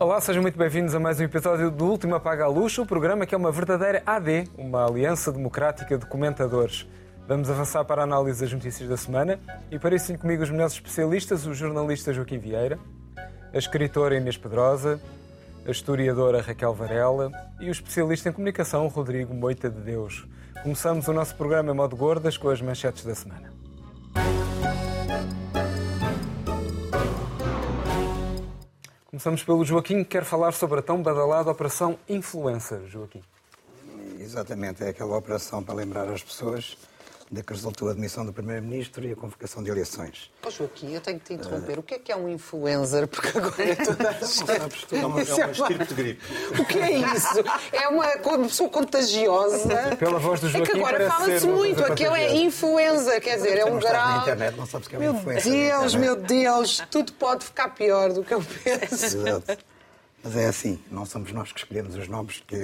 Olá, sejam muito bem-vindos a mais um episódio do Último Apaga a Luz, o programa que é uma verdadeira AD, uma Aliança Democrática de Comentadores. Vamos avançar para a análise das notícias da semana e para isso comigo os melhores especialistas, o jornalista Joaquim Vieira, a escritora Inês Pedrosa, a historiadora Raquel Varela e o especialista em comunicação Rodrigo Moita de Deus. Começamos o nosso programa em modo gordas com as manchetes da semana. Começamos pelo Joaquim, que quer falar sobre a tão badalada Operação Influencer. Joaquim. Exatamente, é aquela operação para lembrar as pessoas de que resultou a admissão do Primeiro-Ministro e a convocação de eleições. Oh, Joaquim, eu tenho que te interromper. Uh... O que é que é um influencer? Porque agora é toda a gente... É uma, é uma espírito de gripe. O que é isso? É uma, uma pessoa contagiosa. Pela voz do Joaquim É que agora fala-se muito. Aquilo é influenza, quer dizer, é um grau... na internet, não sabes o que é meu influenza. Deus, meu Deus, tudo pode ficar pior do que eu penso. Exato. Mas é assim, não somos nós que escolhemos os nomes que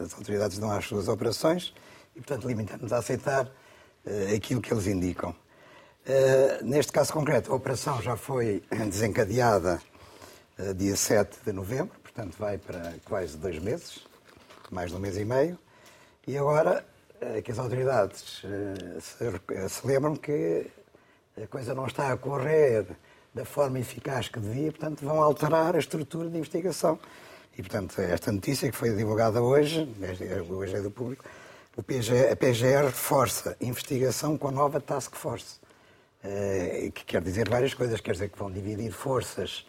as autoridades dão às suas operações e, portanto, limitamos a aceitar aquilo que eles indicam. Uh, neste caso concreto, a operação já foi desencadeada uh, dia 7 de novembro, portanto vai para quase dois meses, mais de um mês e meio, e agora que as autoridades se lembram que a coisa não está a correr da forma eficaz que devia, portanto vão alterar a estrutura de investigação. E, portanto, esta notícia que foi divulgada hoje, hoje é do público, o PGR, a PGR reforça investigação com a nova Task Force, uh, que quer dizer várias coisas. Quer dizer que vão dividir forças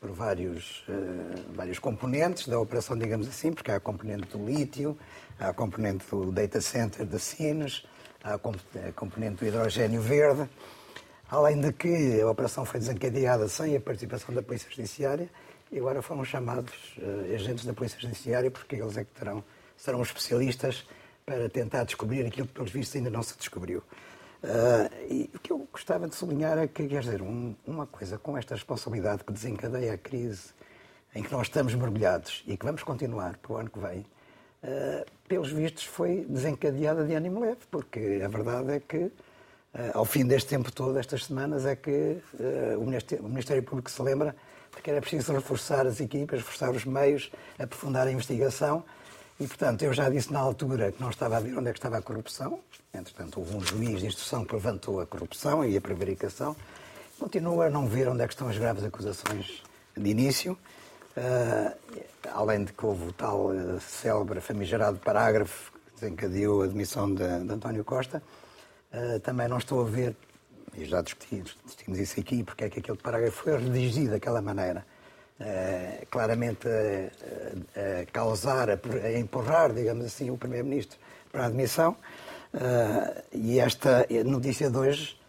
por vários, uh, vários componentes da operação, digamos assim, porque há a componente do lítio, há a componente do data center de Sines, há a componente do hidrogênio verde. Além de que a operação foi desencadeada sem a participação da Polícia Judiciária e agora foram chamados uh, agentes da Polícia Judiciária porque eles é que terão, serão especialistas para tentar descobrir aquilo que, pelos vistos, ainda não se descobriu. Uh, e o que eu gostava de sublinhar é que, quer dizer, um, uma coisa com esta responsabilidade que desencadeia a crise em que nós estamos mergulhados e que vamos continuar para o ano que vem, uh, pelos vistos, foi desencadeada de ânimo leve, porque a verdade é que, uh, ao fim deste tempo todo, estas semanas, é que o Ministério, o Ministério Público se lembra de que era preciso reforçar as equipas, reforçar os meios, aprofundar a investigação e, portanto, eu já disse na altura que não estava a ver onde é que estava a corrupção. Entretanto, houve um juiz de instrução que levantou a corrupção e a prevaricação. Continua a não ver onde é que estão as graves acusações de início. Uh, além de que houve o tal uh, célebre, famigerado parágrafo que desencadeou a demissão de, de António Costa. Uh, também não estou a ver, e já discutimos, discutimos isso aqui, porque é que aquele parágrafo foi redigido daquela maneira uh, claramente a, a causar, a, a, empurrar, digamos assim, o Primeiro-Ministro para a admissão. Uh, e esta notícia de hoje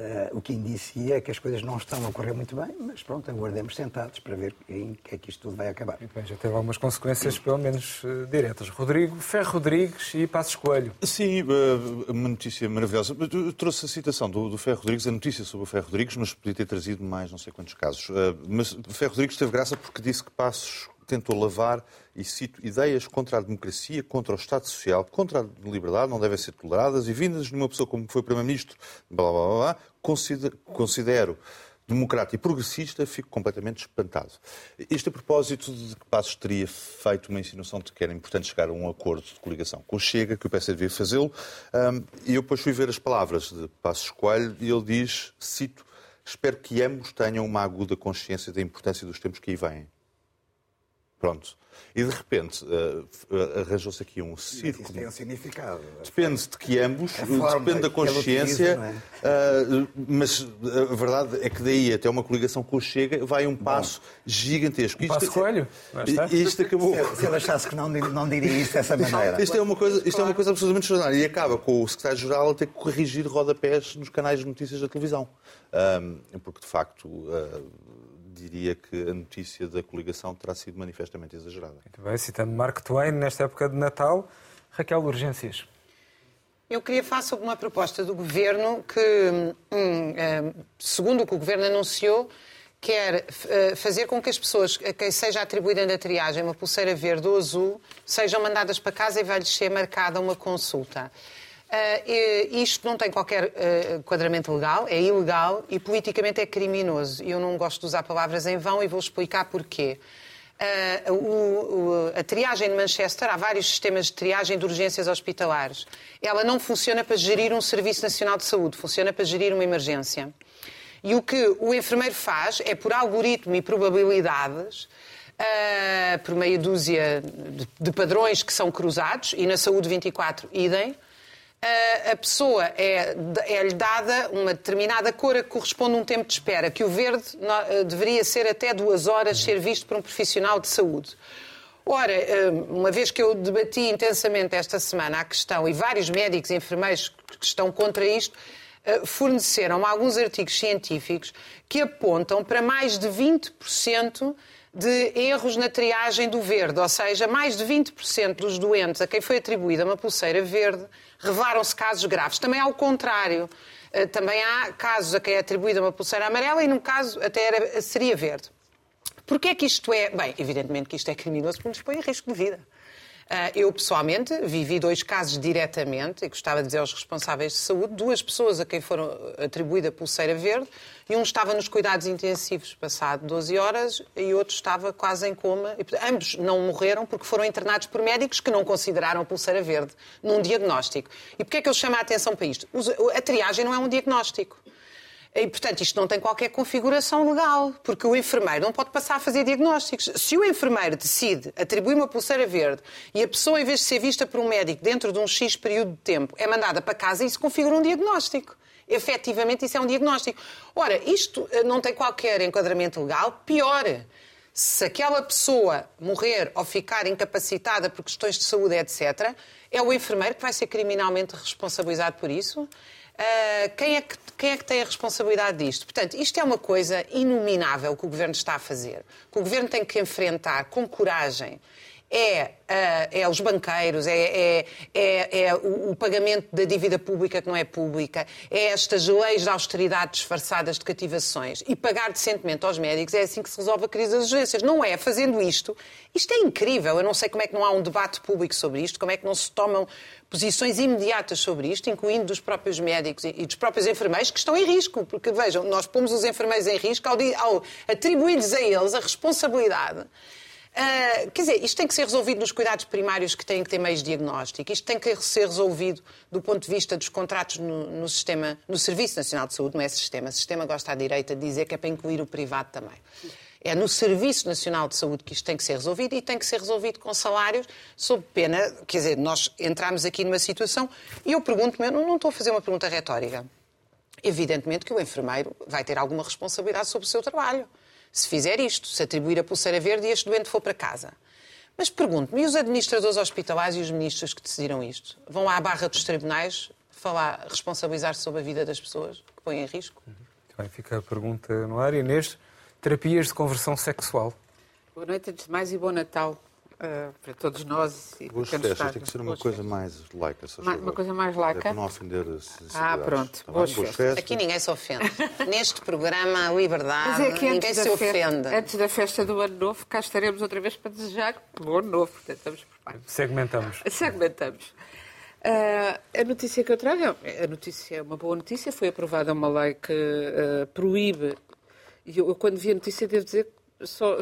Uh, o que indicia é que as coisas não estão a correr muito bem, mas pronto, aguardemos sentados para ver em que é que isto tudo vai acabar. bem, já teve algumas consequências, pelo menos uh, diretas. Rodrigo Ferro Rodrigues e Passos Coelho. Sim, uh, uma notícia maravilhosa. Eu trouxe a citação do, do Ferro Rodrigues, a notícia sobre o Ferro Rodrigues, mas podia ter trazido mais não sei quantos casos. mas Ferro Rodrigues teve graça porque disse que Passos tentou lavar, e cito, ideias contra a democracia, contra o Estado Social, contra a liberdade, não devem ser toleradas, e vindas de uma pessoa como foi Primeiro-Ministro, blá, blá, blá, blá, considero, considero democrata e progressista, fico completamente espantado. Isto a propósito de que Passos teria feito uma insinuação de que era importante chegar a um acordo de coligação com o Chega, que o PS devia fazê-lo, e eu depois fui ver as palavras de Passos Coelho e ele diz, cito, espero que ambos tenham uma aguda consciência da importância dos tempos que aí vêm. Pronto. E de repente uh, arranjou-se aqui um círculo. Isso tem um significado. Depende de que ambos, depende da consciência, uh, mas a verdade é que daí até uma coligação com o Chega vai um passo Bom, gigantesco. Um isto, passo coelho. Isto acabou. Se, se ele achasse que não, não diria isto dessa maneira. Isto é uma coisa, isto é uma coisa absolutamente extraordinária. E acaba com o secretário-geral a ter que corrigir rodapés nos canais de notícias da televisão. Um, porque, de facto. Uh, diria que a notícia da coligação terá sido manifestamente exagerada. Muito bem, citando Mark Twain, nesta época de Natal, Raquel Urgências. Eu queria falar sobre uma proposta do Governo que, hum, hum, segundo o que o Governo anunciou, quer eh, fazer com que as pessoas a quem seja atribuída na triagem uma pulseira verde ou azul sejam mandadas para casa e vai-lhes ser marcada uma consulta. Uh, isto não tem qualquer uh, enquadramento legal, é ilegal e politicamente é criminoso. Eu não gosto de usar palavras em vão e vou explicar porquê. Uh, o, o, a triagem de Manchester, há vários sistemas de triagem de urgências hospitalares. Ela não funciona para gerir um Serviço Nacional de Saúde, funciona para gerir uma emergência. E o que o enfermeiro faz é, por algoritmo e probabilidades, uh, por meia dúzia de, de, padrões que são cruzados, e na saúde 24, idem, a pessoa é, é-lhe dada uma determinada cor que corresponde a um tempo de espera, que o verde no, uh, deveria ser até duas horas ser visto por um profissional de saúde. Ora, uma vez que eu debati intensamente esta semana a questão, e vários médicos e enfermeiros que estão contra isto, forneceram alguns artigos científicos que apontam para mais de 20% de erros na triagem do verde, ou seja, mais de 20% dos doentes a quem foi atribuída uma pulseira verde revelaram-se casos graves. Também ao contrário, eh, também há casos a quem é atribuída uma pulseira amarela e, num caso, até era, seria verde. Porquê é que isto é? Bem, evidentemente que isto é criminoso porque nos põe em risco de vida. Ah, eu, pessoalmente, vivi dois casos diretamente e gostava de dizer aos responsáveis de saúde, duas pessoas a quem foram atribuída pulseira verde e um estava nos cuidados intensivos passado 12 horas e outro estava quase em coma. E, ambos não morreram porque foram internados por médicos que não consideraram a pulseira verde num diagnóstico. E porquê é que eu chamo a atenção para isto? A triagem não é um diagnóstico. E, portanto, isto não tem qualquer configuração legal, porque o enfermeiro não pode passar a fazer diagnósticos. Se o enfermeiro decide atribuir uma pulseira verde e a pessoa, em vez de ser vista por um médico dentro de um X período de tempo, é mandada para casa, isso configura um diagnóstico. Efetivamente, isso é um diagnóstico. Ora, isto eh, não tem qualquer enquadramento legal. Pior, se aquela pessoa morrer ou ficar incapacitada por questões de saúde, etc., é o enfermeiro que vai ser criminalmente responsabilizado por isso. Uh, quem, é que, quem é que tem a responsabilidade disto? Portanto, isto é uma coisa inominável que o Governo está a fazer, que o Governo tem que enfrentar com coragem é, uh, é os banqueiros, é, é, é, é o, o, pagamento da dívida pública que não é pública, é estas leis de austeridade disfarçadas de cativações e pagar decentemente aos médicos, é assim que se resolve a crise das urgências. Não é fazendo isto. Isto é incrível. Eu não sei como é que não há um debate público sobre isto, como é que não se tomam posições imediatas sobre isto, incluindo dos próprios médicos e dos próprios enfermeiros que estão em risco. Porque, vejam, nós pomos os enfermeiros em risco ao, ao atribuir-lhes a eles a responsabilidade Uh, quer dizer, isto tem que ser resolvido nos cuidados primários que têm que ter meios de diagnóstico. Isto tem que ser resolvido do ponto de vista dos contratos no, no, sistema, no Serviço Nacional de Saúde, não é sistema. O sistema gosta à direita de dizer que é para incluir o privado também. É no Serviço Nacional de Saúde que isto tem que ser resolvido e tem que ser resolvido com salários sob pena. Quer dizer, nós entramos aqui numa situação e eu pergunto-me, não, não estou a fazer uma pergunta retórica. Evidentemente que o enfermeiro vai ter alguma responsabilidade sobre o seu trabalho se fizer isto, se atribuir a pulseira verde e este doente for para casa. Mas pergunto-me, e os administradores hospitalares e os ministros que decidiram isto? Vão à barra dos tribunais falar, responsabilizar-se sobre a vida das pessoas que põem em risco? Bem, fica a pergunta no ar. Inês, terapias de conversão sexual. Boa noite, antes de mais, e bom Natal uh, para todos nós. E Boas festas, tem que ser uma coisa mais laica. Uma, uma coisa mais laica? É para não ofender as Ah, pronto. Tá Boas, Boas festas. Aqui ninguém se ofende. Neste programa, a liberdade, é ninguém se ofende. antes da festa do Ano Novo, cá estaremos outra vez para desejar bom Ano Novo. Portanto, estamos. Segmentamos. Segmentamos. Uh, a notícia que eu trago é a notícia, é uma boa notícia. Foi aprovada uma lei que uh, proíbe. E eu, eu, quando vi a notícia, devo dizer só,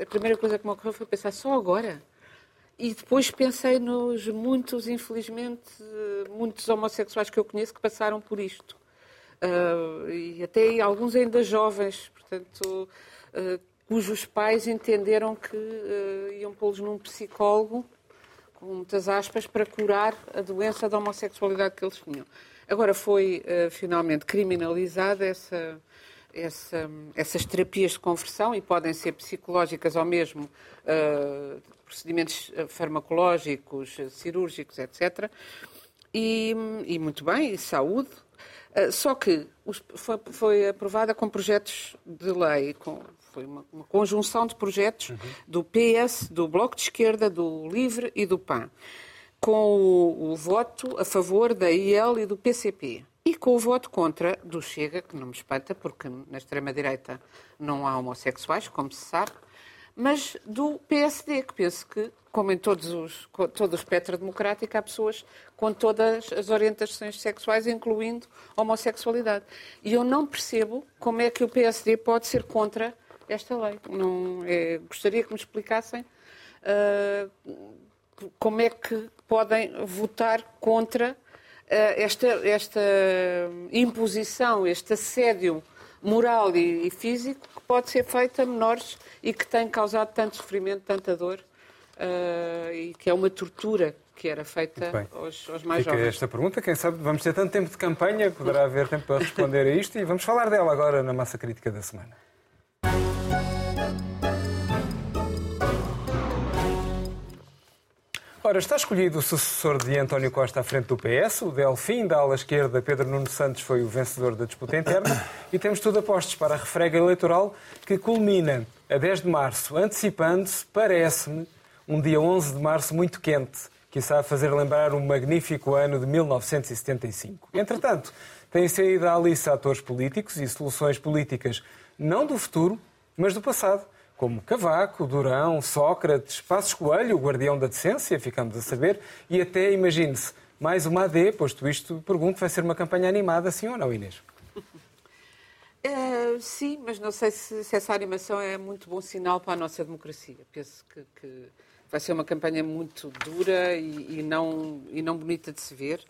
a primeira coisa que me ocorreu foi pensar só agora. E depois pensei nos muitos, infelizmente, muitos homossexuais que eu conheço que passaram por isto. Uh, e até alguns ainda jovens, portanto, uh, cujos pais entenderam que uh, iam pô-los num psicólogo, com muitas aspas, para curar a doença da homossexualidade que eles tinham. Agora foi finalmente criminalizada essa essa, essas terapias de conversão e podem ser psicológicas ou mesmo uh, procedimentos ah, farmacológicos, cirúrgicos, etc. E, e muito bem, e saúde. Uh, só que os, foi, foi, aprovada com projetos de lei, com, foi uma, uma conjunção de projetos uhum. do PS, do Bloco de Esquerda, do LIVRE e do PAN, com o, o voto a favor da IEL e do PCP e com o voto contra do Chega, que não me espanta, porque na extrema-direita não há homossexuais, como se sabe, mas do PSD, que penso que, como em todos os, todo o espectro democrático, há pessoas com todas as orientações sexuais, incluindo homossexualidade. E eu não percebo como é que o PSD pode ser contra esta lei. Não, é, gostaria que me explicassem uh, como é que podem votar contra esta, esta imposição, este assédio moral e, e, físico que pode ser feito a menores e que tem causado tanto sofrimento, tanta dor uh, e que é uma tortura que era feita aos, aos, mais Fica jovens. esta pergunta, quem sabe vamos ter tanto tempo de campanha, poderá haver tempo para responder a isto e vamos falar dela agora na massa crítica da semana. Ora, está escolhido o sucessor de António Costa à frente do PS. O Delfim, da ala esquerda, Pedro Nuno Santos, foi o vencedor da disputa interna. E temos tudo a postos para a refrega eleitoral que culmina a 10 de março, antecipando-se, parece-me, um dia 11 de março muito quente, que a fazer lembrar um magnífico ano de 1975. Entretanto, têm saído à liça atores políticos e soluções políticas não do futuro, mas do passado como Cavaco, Durão, Sócrates, Passos Coelho, o guardião da decência, ficamos a saber, e até, imagine-se, mais uma AD, posto isto, pergunto, vai ser uma campanha animada, sim ou não, Inês? É, sim, mas não sei se, se, essa animação é muito bom sinal para a nossa democracia. Penso que, que vai ser uma campanha muito dura e, e, não, e não bonita de se ver.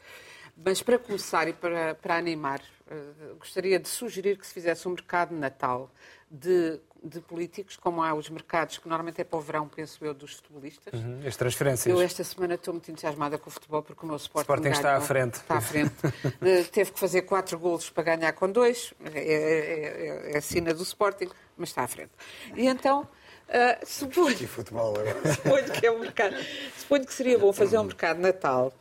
Mas para começar e para, para animar, uh, gostaria de sugerir que se fizesse um mercado de Natal de de políticos, como há os mercados, que normalmente é para o verão, penso eu, dos futebolistas. Uhum, as transferências. Eu esta semana estou muito entusiasmada com o futebol, porque o meu Sporting, Sporting está à frente. Está à frente. Eh, teve que fazer quatro golos para ganhar com dois. É, é, é, é a sina do Sporting, mas está à frente. E então... Uh, suponho, e futebol agora. suponho que é um mercado. Suponho que seria bom fazer um mercado Natal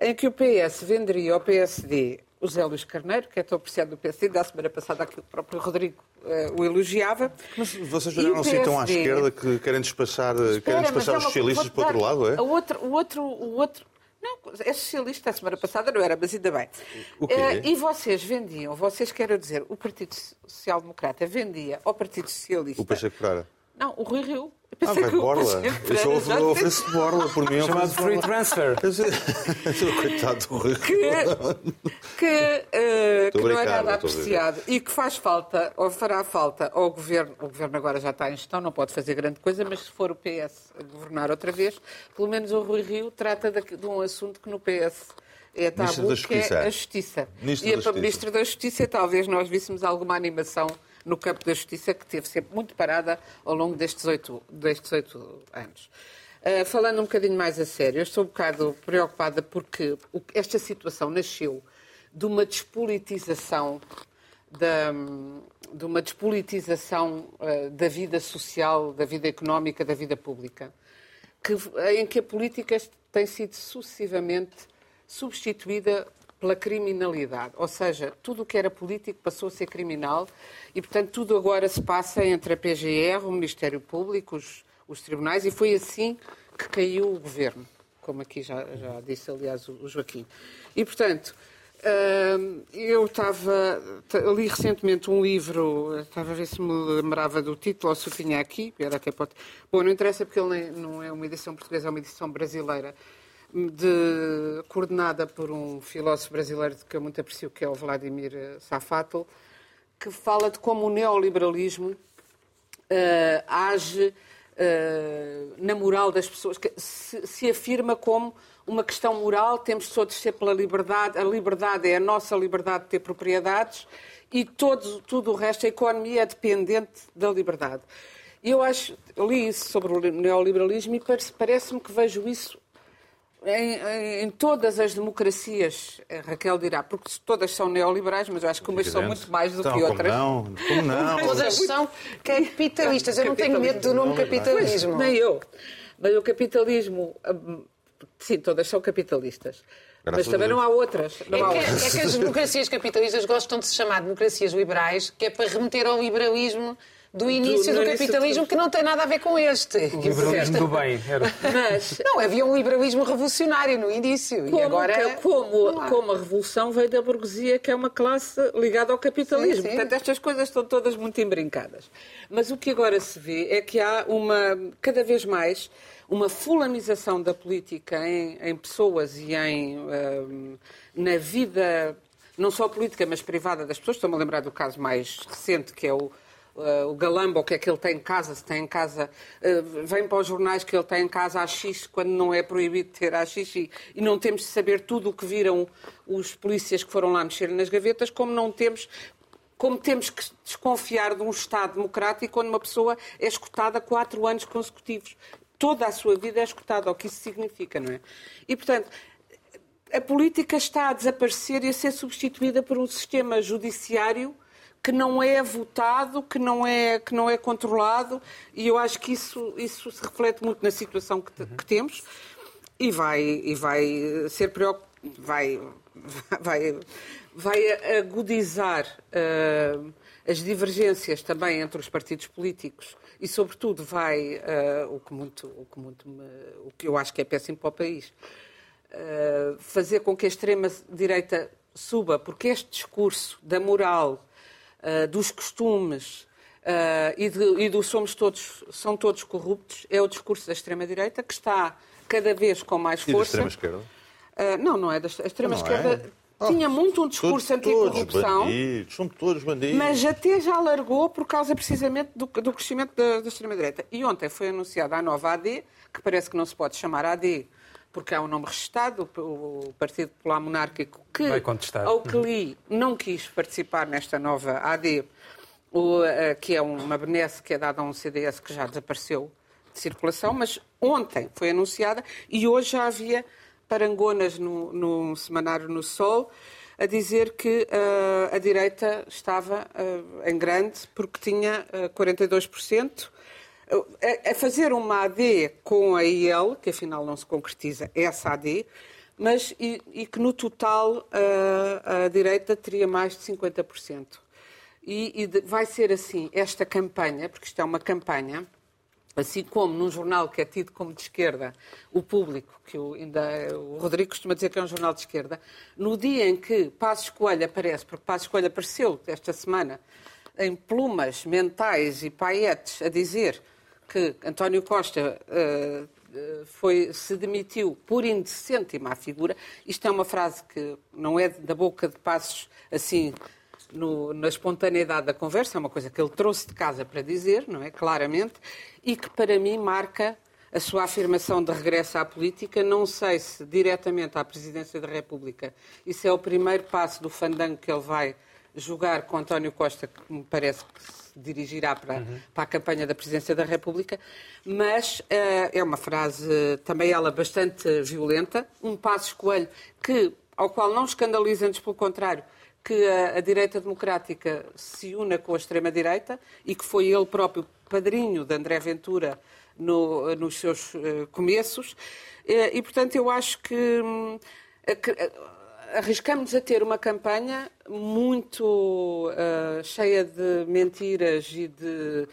em que o PS venderia ao PSD o Zé Luís Carneiro, que é tão apreciado do PSD, da semana passada aqui o próprio Rodrigo uh, o elogiava. Mas vocês não assim tão à esquerda que querem despachar, Espera, querem despachar os socialistas para o outro lado, é? O outro, o outro, o outro não, é socialista, a semana passada não era, mas ainda bem. Uh, e vocês vendiam, vocês querem dizer, o Partido Social Democrata vendia ao Partido Socialista... O Pacheco Pereira. Não, o Rui Rio. Eu pensei ah, que Borla. Eu só ofereço Borla por mim. Chamado free transfer. Coitado do Rui Que, que, uh, que não é nada apreciado e que faz falta, ou fará falta ao Governo, o Governo agora já está em gestão, não pode fazer grande coisa, mas se for o PS a governar outra vez, pelo menos o Rui Rio trata de, de um assunto que no PS é tabu, que é a Justiça. Ministro e a Justiça. Ministro da Justiça talvez nós víssemos alguma animação no campo da justiça, que teve sempre muito parada ao longo destes oito, destes oito anos. Uh, falando um bocadinho mais a sério, eu estou um bocado preocupada porque esta situação nasceu de uma despolitização da, de uma despolitização uh, da vida social, da vida económica, da vida pública, que, em que a política tem sido sucessivamente substituída pela criminalidade. Ou seja, tudo o que era político passou a ser criminal e, portanto, tudo agora se passa entre a PGR, o Ministério Público, os, os tribunais, e foi assim que caiu o governo, como aqui já, já disse, aliás, o Joaquim. E, portanto, hum, eu estava. li recentemente um livro, estava a ver se me lembrava do título ou se o tinha aqui, era até pode. Bom, não interessa porque ele não é uma edição portuguesa, é uma edição brasileira de, coordenada por um filósofo brasileiro que eu muito aprecio, que é o Vladimir Safatl, que fala de como o neoliberalismo uh, age uh, na moral das pessoas, que se, se, afirma como uma questão moral, temos todos de ser pela liberdade, a liberdade é a nossa liberdade de ter propriedades e todo, tudo o resto, a economia é dependente da liberdade. Eu acho, li isso sobre o neoliberalismo e parece-me que vejo isso em, em, todas as democracias, Raquel dirá, porque todas são neoliberais, mas eu acho que umas são muito mais do então, que outras. Como não? Como não? todas são capitalistas. Eu não tenho medo do nome capitalismo. nem eu. Mas o capitalismo. Hum, sim, todas são capitalistas. Graças mas também não há outras. Não é, há que, outras. é que as democracias capitalistas gostam de se chamar democracias liberais, que é para remeter ao liberalismo do início do, do capitalismo que não tem nada a ver com este. O liberalismo do bem. Era... Mas, não, havia um liberalismo revolucionário no início. Como, e agora... como, como a revolução veio da burguesia, que é uma classe ligada ao capitalismo. Sim, sim. Portanto, estas coisas estão todas muito embrincadas. Mas o que agora se vê é que há uma, cada vez mais, uma fulanização da política em, em pessoas e em, um, na vida, não só política, mas privada das pessoas. Estou-me a lembrar do caso mais recente, que é o, Uh, o Galamba, o que é que ele tem em casa, se tem em casa, uh, vem para os jornais que ele tem em casa AX, quando não é proibido ter AX, e, e não temos de saber tudo o que viram os polícias que foram lá mexer nas gavetas, como não temos como temos que desconfiar de um Estado democrático quando uma pessoa é escutada quatro anos consecutivos. Toda a sua vida é escutada, o que isso significa, não é? E, portanto, a política está a desaparecer e a ser substituída por um sistema judiciário que não é votado, que não é, que não é controlado, e eu acho que isso, isso se reflete muito na situação que, que temos e vai, e vai ser. Vai, vai, vai agudizar uh, as divergências também entre os partidos políticos e, sobretudo, vai, uh, o, que muito, o, que muito me, o que eu acho que é péssimo para o país, uh, fazer com que a extrema-direita suba, porque este discurso da moral, dos costumes e, de, e do somos todos, são todos corruptos, é o discurso da extrema-direita que está cada vez com mais força. E da extrema-esquerda? não, não é da extrema-esquerda. É? tinha muito um discurso anticorrupção. São todos bandidos. Mas até já largou por causa precisamente do, do crescimento da, da extrema-direita. E ontem foi anunciada a nova AD, que parece que não se pode chamar AD, porque há um nome registado, o Partido Popular Monárquico, que, ao que li, não quis participar nesta nova AD, uh, que é uma benesse que é dada a um CDS que já desapareceu de circulação, mas ontem foi anunciada e hoje já havia parangonas no, no semanário No Sol a dizer que uh, a direita estava uh, em grande porque tinha uh, 42%. A, a fazer uma AD com a IL, que afinal não se concretiza essa AD, mas e, e que no total a direita teria mais de 50%. E, e vai ser assim esta campanha, porque isto é uma campanha, assim como num jornal que é tido como de esquerda, o Público, que o, ainda, o Rodrigo costuma dizer que é um jornal de esquerda, no dia em que Passos Coelho aparece, porque Passos Coelho apareceu esta semana em plumas mentais e paietes a dizer que António Costa uh, foi, se demitiu por indecente e má figura, isto é uma frase que não é da boca de Passos assim no, na espontaneidade da conversa, é uma coisa que ele trouxe de casa para dizer, não é? Claramente, e que para mim marca a sua afirmação de regresso à política, não sei se diretamente à Presidência da República. Isso é o primeiro passo do fandango que ele vai jogar com António Costa, que me parece que se dirigirá para, uhum. para a campanha da Presidência da República, mas uh, é uma frase, também ela bastante violenta, um passo escoelho que, ao qual não escandaliza, antes pelo contrário, que a, a direita democrática se una com a extrema-direita e que foi ele próprio padrinho de André Ventura no, nos seus uh, começos. Uh, e, portanto, eu acho que, uh, que arriscamos a ter uma campanha muito cheia de mentiras e de.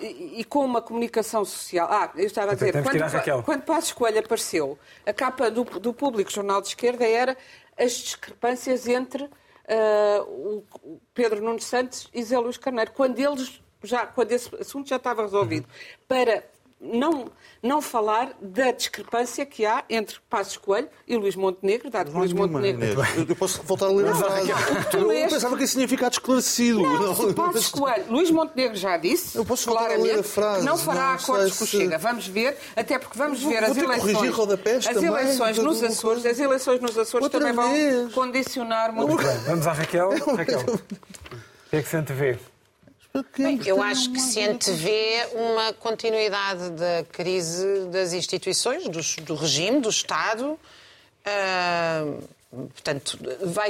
E, e, com uma comunicação social. Ah, eu estava a dizer, quando, quando Passos Coelho apareceu, a capa do, do Público Jornal de Esquerda era as discrepâncias entre uh, o Pedro Nuno Santos e Zé Luís Carneiro, quando eles já, quando esse assunto já estava resolvido, para não, não falar da discrepância que há entre Passos Coelho e Luís Montenegro, dado que Luís Montenegro... Eu posso voltar a ler a frase. Eu pensava que isso tinha ficado esclarecido. Não, Passos Coelho, Luís Montenegro já disse, eu posso claramente, a frase. que não fará não acordos com o Chega. Vamos ver, até porque vamos ver as eleições, as eleições nos Açores, as eleições nos Açores também vão condicionar muito. Vamos à Raquel. Raquel, o que é que se antevê? Bem, eu acho que se antevê uma continuidade da crise das instituições, do, do regime, do Estado. Uh, portanto, vai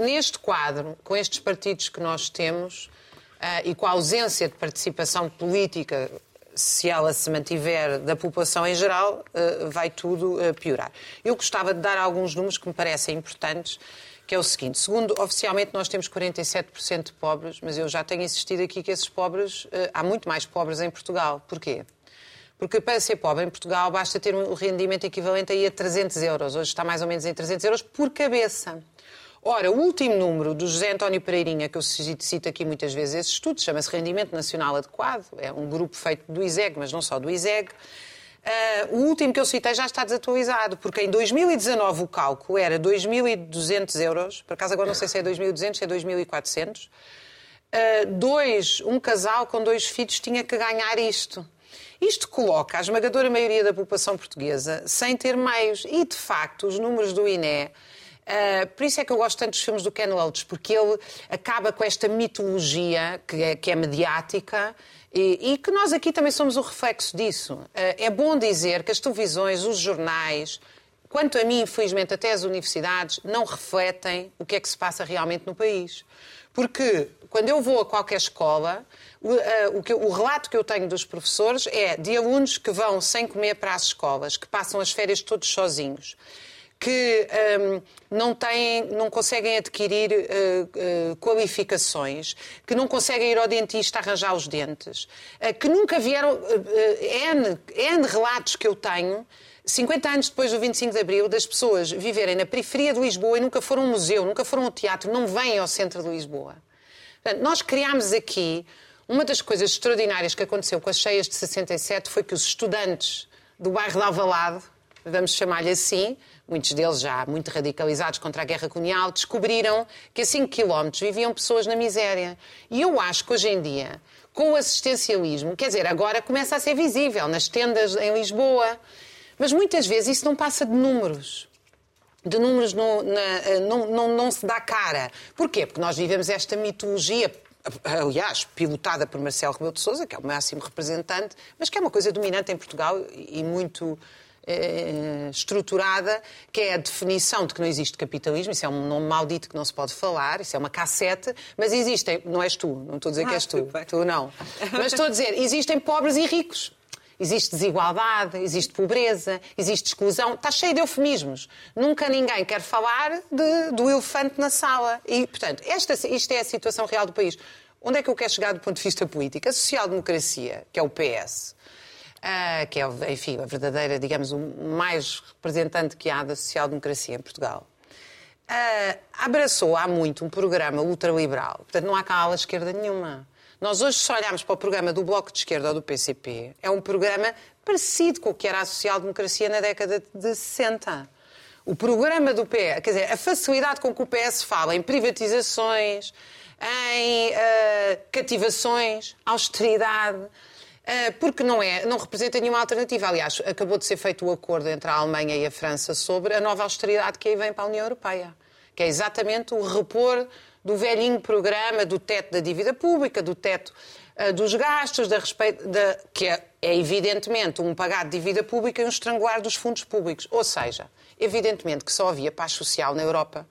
neste quadro, com estes partidos que nós temos uh, e com a ausência de participação política, se ela se mantiver da população em geral, uh, vai tudo piorar. Eu gostava de dar alguns números que me parecem importantes que é o seguinte. Segundo, oficialmente nós temos 47% de pobres, mas eu já tenho insistido aqui que esses pobres, eh, há muito mais pobres em Portugal. Porquê? Porque para ser pobre em Portugal basta ter um rendimento equivalente a 300 euros. Hoje está mais ou menos em 300 euros por cabeça. Ora, o último número do José António Pereirinha, que eu cito aqui muitas vezes esse estudo, chama-se Rendimento Nacional Adequado. É um grupo feito do ISEG, mas não só do ISEG. Uh, o último que eu citei já está desatualizado, porque em 2019 o cálculo era 2.200 euros, por acaso agora não sei se é 2.200, se é 2.400. Uh, dois, um casal com dois filhos tinha que ganhar isto. Isto coloca a esmagadora maioria da população portuguesa sem ter meios. E, de facto, os números do INE Uh, por isso é que eu gosto tanto dos filmes do Ken Loach, porque ele acaba com esta mitologia que é, que é mediática e, e, que nós aqui também somos o reflexo disso. Uh, é bom dizer que as televisões, os jornais, quanto a mim, infelizmente, até as universidades, não refletem o que é que se passa realmente no país. Porque quando eu vou a qualquer escola, o, uh, o, que, o, relato que eu tenho dos professores é de alunos que vão sem comer para as escolas, que passam as férias todos sozinhos que um, não, têm, não conseguem adquirir uh, uh, qualificações, que não conseguem ir ao dentista arranjar os dentes, uh, que nunca vieram. N, N relatos que eu tenho. 50 anos depois do 25 de Abril, das pessoas viverem na periferia de Lisboa e nunca foram a um museu, nunca foram ao teatro, não vêm ao centro de Lisboa. Portanto, nós criámos aqui uma das coisas extraordinárias que aconteceu com as cheias de 67 foi que os estudantes do bairro de Alvalade, vamos chamar-lhe assim, muitos deles já muito radicalizados contra a guerra colonial, descobriram que a 5 quilómetros viviam pessoas na miséria. E eu acho que hoje em dia, com o assistencialismo, quer dizer, agora começa a ser visível nas tendas em Lisboa, mas muitas vezes isso não passa de números de números não, na, não, não, não, se dá cara. Porquê? Porque nós vivemos esta mitologia, aliás, pilotada por Marcelo Rebelo de Sousa, que é o máximo representante, mas que é uma coisa dominante em Portugal e muito eh, estruturada, que é a definição de que não existe capitalismo, isso é um nome maldito que não se pode falar, isso é uma cassete, mas existem, não és tu, não estou a dizer que és tu, ah, tu não, mas estou a dizer, existem pobres e ricos. Existe desigualdade, existe pobreza, existe exclusão. Está cheio de eufemismos. Nunca ninguém quer falar de, do elefante na sala. E, portanto, esta, isto é a situação real do país. Onde é que eu quero chegar do ponto de vista político? A social-democracia, que é o PS, uh, que é, enfim, a verdadeira, digamos, o mais representante que há da social-democracia em Portugal, uh, abraçou há muito um programa ultraliberal. Portanto, não há cá ala esquerda nenhuma. Nós hoje, se olharmos para o programa do Bloco de Esquerda ou do PCP, é um programa parecido com o que era a social-democracia na década de 60. O programa do PS, quer dizer, a facilidade com que o PS fala em privatizações, em uh, cativações, austeridade, porque não, é, não representa nenhuma alternativa. Aliás, acabou de ser feito o acordo entre a Alemanha e a França sobre a nova austeridade que aí vem para a União Europeia, que é exatamente o repor do velhinho programa do teto da dívida pública, do teto uh, dos gastos, da respeito, da, que é, é evidentemente um pagar de dívida pública e um estrangular dos fundos públicos. Ou seja, evidentemente que só havia paz social na Europa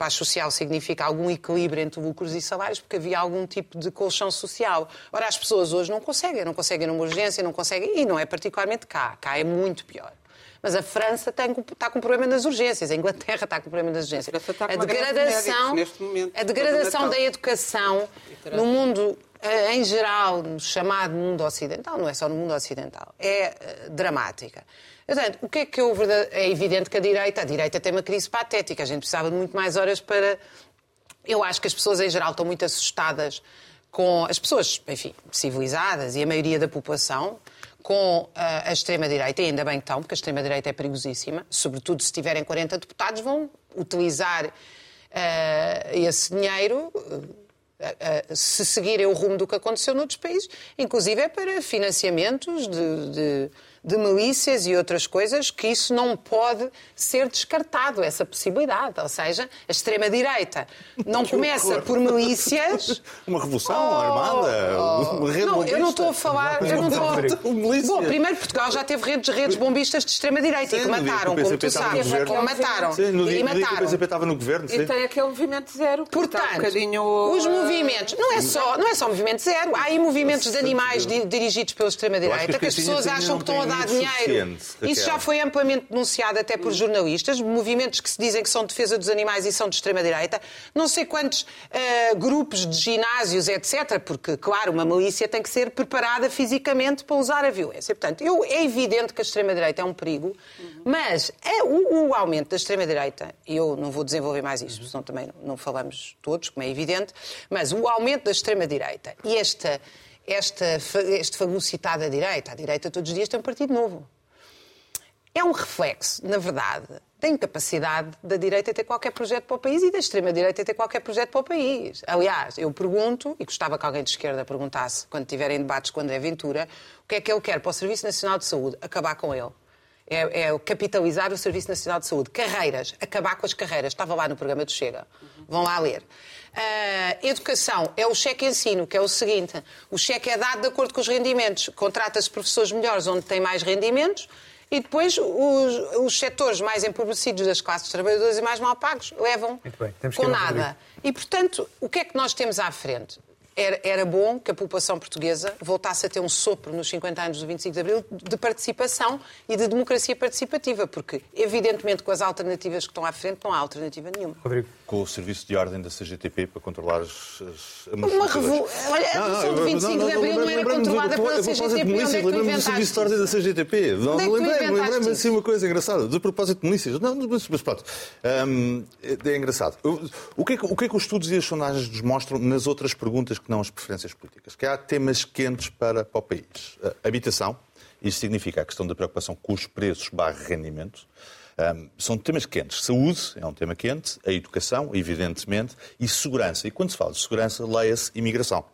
Paz social significa algum equilíbrio entre lucros e salários, porque havia algum tipo de colchão social. Ora, as pessoas hoje não conseguem, não conseguem numa urgência, não conseguem, e não é particularmente cá, cá é muito pior. Mas a França tem, está com um problema nas urgências, a Inglaterra está com um problema nas urgências. A, a degradação, momento, a degradação da educação no mundo eh, em geral, no chamado mundo ocidental, não é só no mundo ocidental, é eh, dramática. Portanto, o que é que eu... É evidente que a direita, a direita tem uma crise patética. A gente precisava de muito mais horas para... Eu acho que as pessoas em geral estão muito assustadas com as pessoas, enfim, civilizadas e a maioria da população, com uh, a extrema-direita, e ainda bem que estão, porque a extrema-direita é perigosíssima, sobretudo se tiverem 40 deputados, vão utilizar uh, esse dinheiro, uh, se seguirem o rumo do que aconteceu noutros países, inclusive é para financiamentos de, de de milícias e outras coisas, que isso não pode ser descartado, essa possibilidade. Ou seja, a extrema-direita não começa por milícias. Uma revolução oh, armada, oh, uma rede Não, bombista. eu não estou a falar. Eu não estou... Bom, primeiro Portugal já teve redes, redes bombistas de extrema-direita e que mataram, como tu sabes. Como mataram. Sim, no dia, e mataram. que o PCP estava no governo. Sim. E tem aquele movimento zero. Portanto, um bocadinho... os movimentos. Não é, só, não é só movimento zero. Há aí movimentos de animais dirigidos pela extrema-direita que as pessoas acham que estão a dar dinheiro Isso já foi amplamente denunciado até por jornalistas, movimentos que se dizem que são de defesa dos animais e são de extrema-direita. Não sei quantos eh, grupos de ginásios, etc. Porque, claro, uma milícia tem que ser preparada fisicamente para usar a violência. Portanto, eu, é evidente que a extrema-direita é um perigo, mas é o, o aumento da extrema-direita, e eu não vou desenvolver mais isto, senão também não falamos todos, como é evidente, mas o aumento da extrema-direita e esta, esta, este fagocitado à direita, a direita todos os dias tem um partido novo. É um reflexo, na verdade, da incapacidade da direita ter qualquer projeto para o país e da extrema-direita ter qualquer projeto para o país. Aliás, eu pergunto, e gostava que alguém de esquerda perguntasse, quando tiverem debates com André Ventura, o que é que ele quer para o Serviço Nacional de Saúde? Acabar com ele. É, é capitalizar o Serviço Nacional de Saúde. Carreiras, acabar com as carreiras. Estava lá no programa do Chega. Vão lá ler. Ah, educação é o cheque ensino, que é o seguinte: o cheque é dado de acordo com os rendimentos. Contrata-se professores melhores onde tem mais rendimentos e depois os, os setores mais empobrecidos das classes trabalhadoras e mais mal pagos levam com nada. E, portanto, o que é que nós temos à frente? Era, era bom que a população portuguesa voltasse a ter um sopro nos 50 anos do 25 de Abril de participação e de democracia participativa, porque, evidentemente, com as alternativas que estão à frente, não há alternativa nenhuma. Rodrigo. Com o serviço de ordem da CGTP para controlar as, as Uma revo... Olha, a revolução do 25 de Abril não era controlada pela CGTP. Onde é que tu Lembrei-me do serviço de ordem da? CGTP. Não, é lembrei-me, lembrei-me assim uma coisa engraçada. De propósito de milícias. Não, mas, mas pronto. Hum, é engraçado. O que, é que, o que é que os estudos e as sondagens nos mostram nas outras perguntas que não as preferências políticas? Que há temas quentes para, para o país. Habitação, isso significa a questão da preocupação com os preços barra rendimento. Hum, são temas quentes. Saúde é um tema quente, a educação, evidentemente, e segurança. E quando se fala de segurança, leia-se imigração.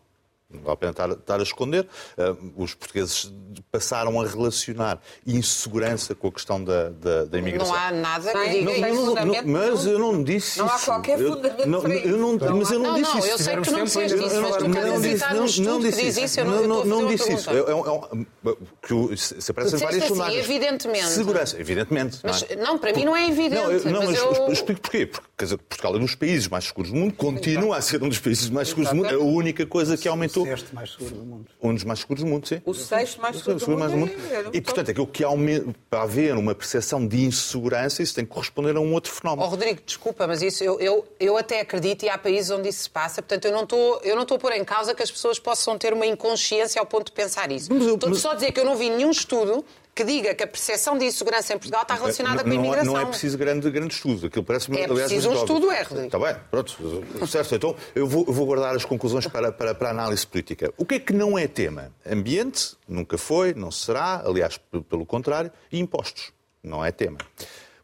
Não vale a pena estar, estar a esconder. Uh, os portugueses passaram a relacionar insegurança com a questão da, da, da imigração. Não há nada que diga não, isso. Não, não, mas eu não disse Não há isso. qualquer fundamento não, para isso. eu não, Não Mas eu não, Não, disse não, isso. eu sei que tu não disseste isso, mas tu não- queres não disse, citar não, disse diz isso. isso, eu não, a disse isso. É, é, é, que o- se aparecem várias assim, sondagens. evidentemente. Segurança, evidentemente. Mas, não, é? não, para mim não é evidente. Não, mas eu... explico porquê. Porque Portugal é um dos países mais seguros do mundo, continua a ser um dos países mais seguros do mundo. É a única coisa que aumentou. O sexto mais seguro do mundo. Um dos mais seguros do mundo, sim. O sexto mais seguro do mais do mundo mundo. é- é- E, portanto, aquilo que aume- para haver uma percepção de insegurança, isso tem que corresponder a um outro Oh, fenómeno. Rodrigo, desculpa, mas isso eu, eu, eu até acredito e há países onde isso se passa, portanto eu não estou eu não estou a pôr em causa que as pessoas possam ter uma inconsciência ao ponto de pensar isso. Mas eu- estou mas- só a dizer que eu não vi nenhum estudo que diga que a percepção de insegurança em Portugal está relacionada com a não, é- imigração. não é preciso grande, grande estudo. Aquilo parece É preciso um estudo, é, Rodrigo. Está bem, pronto. Certo, então eu vou, vou guardar as conclusões para, para, para a análise política. O que é que não é tema? Ambiente, nunca foi, não será, aliás, pelo contrário, e impostos, não é tema.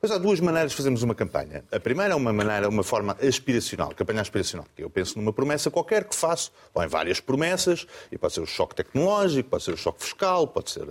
Mas há duas maneiras de fazermos uma campanha. A primeira é uma maneira, uma forma aspiracional, campanha aspiracional. que Eu penso numa promessa qualquer que faço, ou em várias promessas, e pode ser o choque tecnológico, pode ser o choque fiscal, pode ser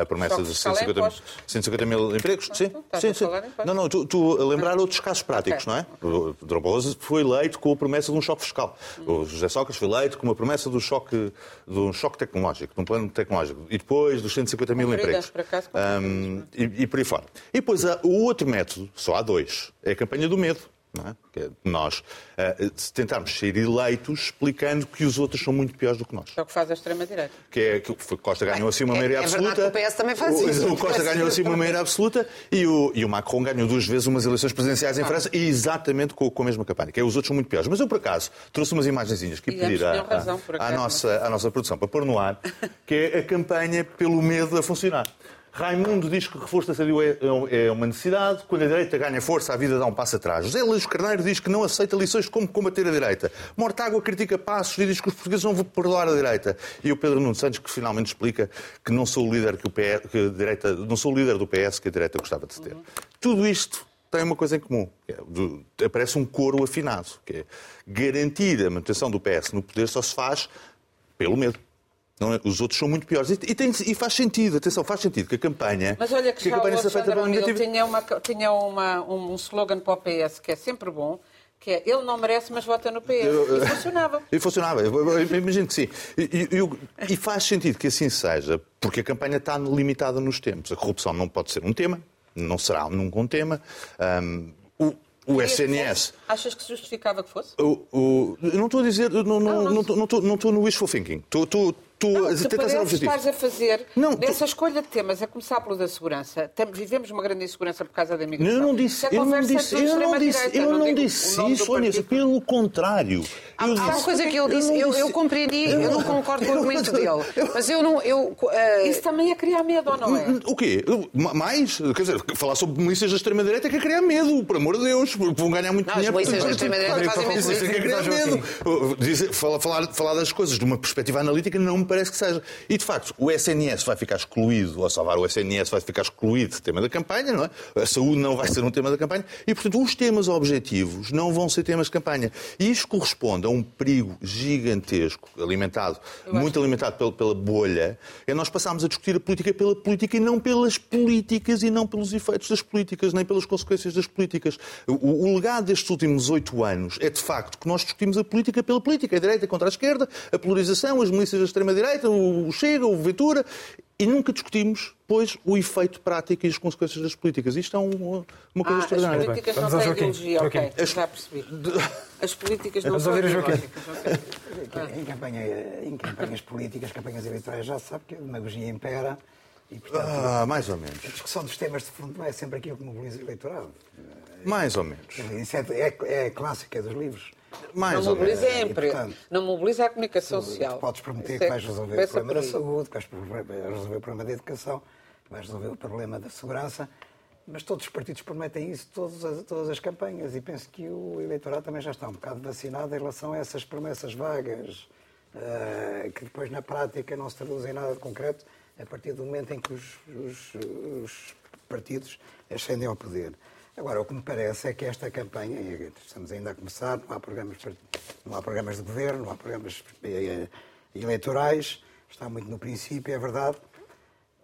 a promessa é 150, mil- impostos. 150 mil empregos. Sim, sim, sim. Não, não, tu, tu lembrar outros casos práticos, não é? O Dr. Barroso foi eleito com a promessa de um choque fiscal. O José Sócrates foi eleito com uma promessa do choque, de um choque tecnológico, de um plano tecnológico. E depois dos 150 mil empregos. Ahm, e, e por aí fora. E depois há o outro método, só há dois, é a campanha do medo. Não é? É nós ah, tentarmos ser eleitos explicando que os outros são muito piores do que nós É o que faz a extrema-direita. que é que o Costa ganhou assim uma é- maioria é absoluta. o PS também faz isso. O, Costa ganhou assim uma maioria absoluta e o, e o Macron ganhou duas vezes umas eleições presidenciais Ah. em França e exatamente com, com a mesma campanha, que é os outros são muito piores. Mas eu, por acaso, trouxe umas imagenzinhas que pedir à, nossa, à nossa produção para pôr no ar, que é a campanha pelo medo a funcionar. Raimundo diz que o reforço da saúde é, é uma necessidade. Quando a direita ganha força, a vida dá um passo atrás. José Luís Carneiro diz que não aceita lições de como combater a direita. Mortágua critica passos e diz que os portugueses não vão perdoar a direita. E o Pedro Nuno Santos que finalmente explica que não sou o líder que o PS, que a direita, não sou o líder do PS que a direita gostava de ter. Tudo isto tem uma coisa em comum. é aparece um coro afinado, que é garantir a manutenção do PS no poder só se faz pelo medo. É? Os outros são muito piores. E, e tem- e faz sentido, atenção, faz sentido que a campanha. Mas olha que que a campanha seja feita pela negativa. tinha, uma, tinha uma, um, um slogan para o PS que é sempre bom, que é ele não merece, mas vota no PS. E funcionava. E funcionava, eu, eu- imagino que sim. E, eu- e faz sentido que assim seja, porque a campanha está limitada nos tempos. A corrupção não pode ser um tema, não será nunca um tema. Ahm, o, o SNS. Achas que se justificava que fosse? O, o- eu não estou a dizer, não, não, Não, não. não, estou- não, estou- não estou no wishful thinking. Estou, estou- estou Não, a tu tentar ser objetivo. estás a fazer Não, tu- nessa escolha de temas, a começar pelo da segurança. Tem- vivemos uma grande insegurança por causa da imigração. Eu não disse, Isso é eu não disse, do eu não disse, eu não digo disse isso, partido. pelo contrário. Há, Eu há uma disse- coisa que ele disse, não eu, disse- eu compreendi, eu não concordo com o argumento dele, mas eu não. Eu, eh, Isso também é criar medo, ou não é? O quê? Ma- Mais? Quer dizer, falar sobre milícias da extrema-direita é que é criar medo, por amor de Deus, porque vão ganhar muito Não, as dinheiro. milícias da extrema-direita fazem é é medo. Falar das coisas de uma perspectiva analítica não me parece que seja. E, de facto, o SNS vai ficar excluído, ou salvar o SNS vai ficar excluído do tema da campanha, não é? A saúde não vai ser um tema da campanha. E, portanto, os temas objetivos não vão ser temas de campanha. E isto corresponde a um perigo gigantesco, alimentado, muito alimentado pela, pela bolha, é nós passarmos a discutir a política pela política e não pelas políticas e não pelos efeitos das políticas, nem pelas consequências das políticas. O, o legado destes últimos oito anos é, de facto, que nós discutimos a política pela política, a direita contra a esquerda, a polarização, as milícias da extrema-direita, o Chega, o Ventura, e nunca discutimos, pois, o efeito prático e as consequências das políticas. Isto é um- uma coisa Ah, as extraordinária. políticas Vamos não têm ideologia, ok. Joaquim. Já percebi. As políticas não são ideológicas. ok. Em, campanha, em campanhas políticas, campanhas eleitorais, já se sabe que a demagogia impera e, portanto, Ah, mais ou menos. a discussão dos temas de fundo não é sempre aquilo que mobiliza o eleitorado. Mais ou menos. É, é, é clássica dos livros. Mais Não mobiliza a E, empre- portanto, não mobiliza a comunicação social. Podes prometer Isso que é- vais resolver o problema da saúde, que vais resolver o problema da educação, que vais resolver o problema da segurança, mas todos os partidos prometem isso, todas as, todas as campanhas, e penso que o eleitorado também já está um bocado vacinado em relação a essas promessas vagas, eh, que depois na prática não se traduzem em nada de concreto, a partir do momento em que os, os- os partidos ascendem ao poder. Agora, o que me parece é que esta campanha, e estamos ainda a começar, não há programas, não há programas de governo, não há programas eh, eleitorais, está muito no princípio, é verdade,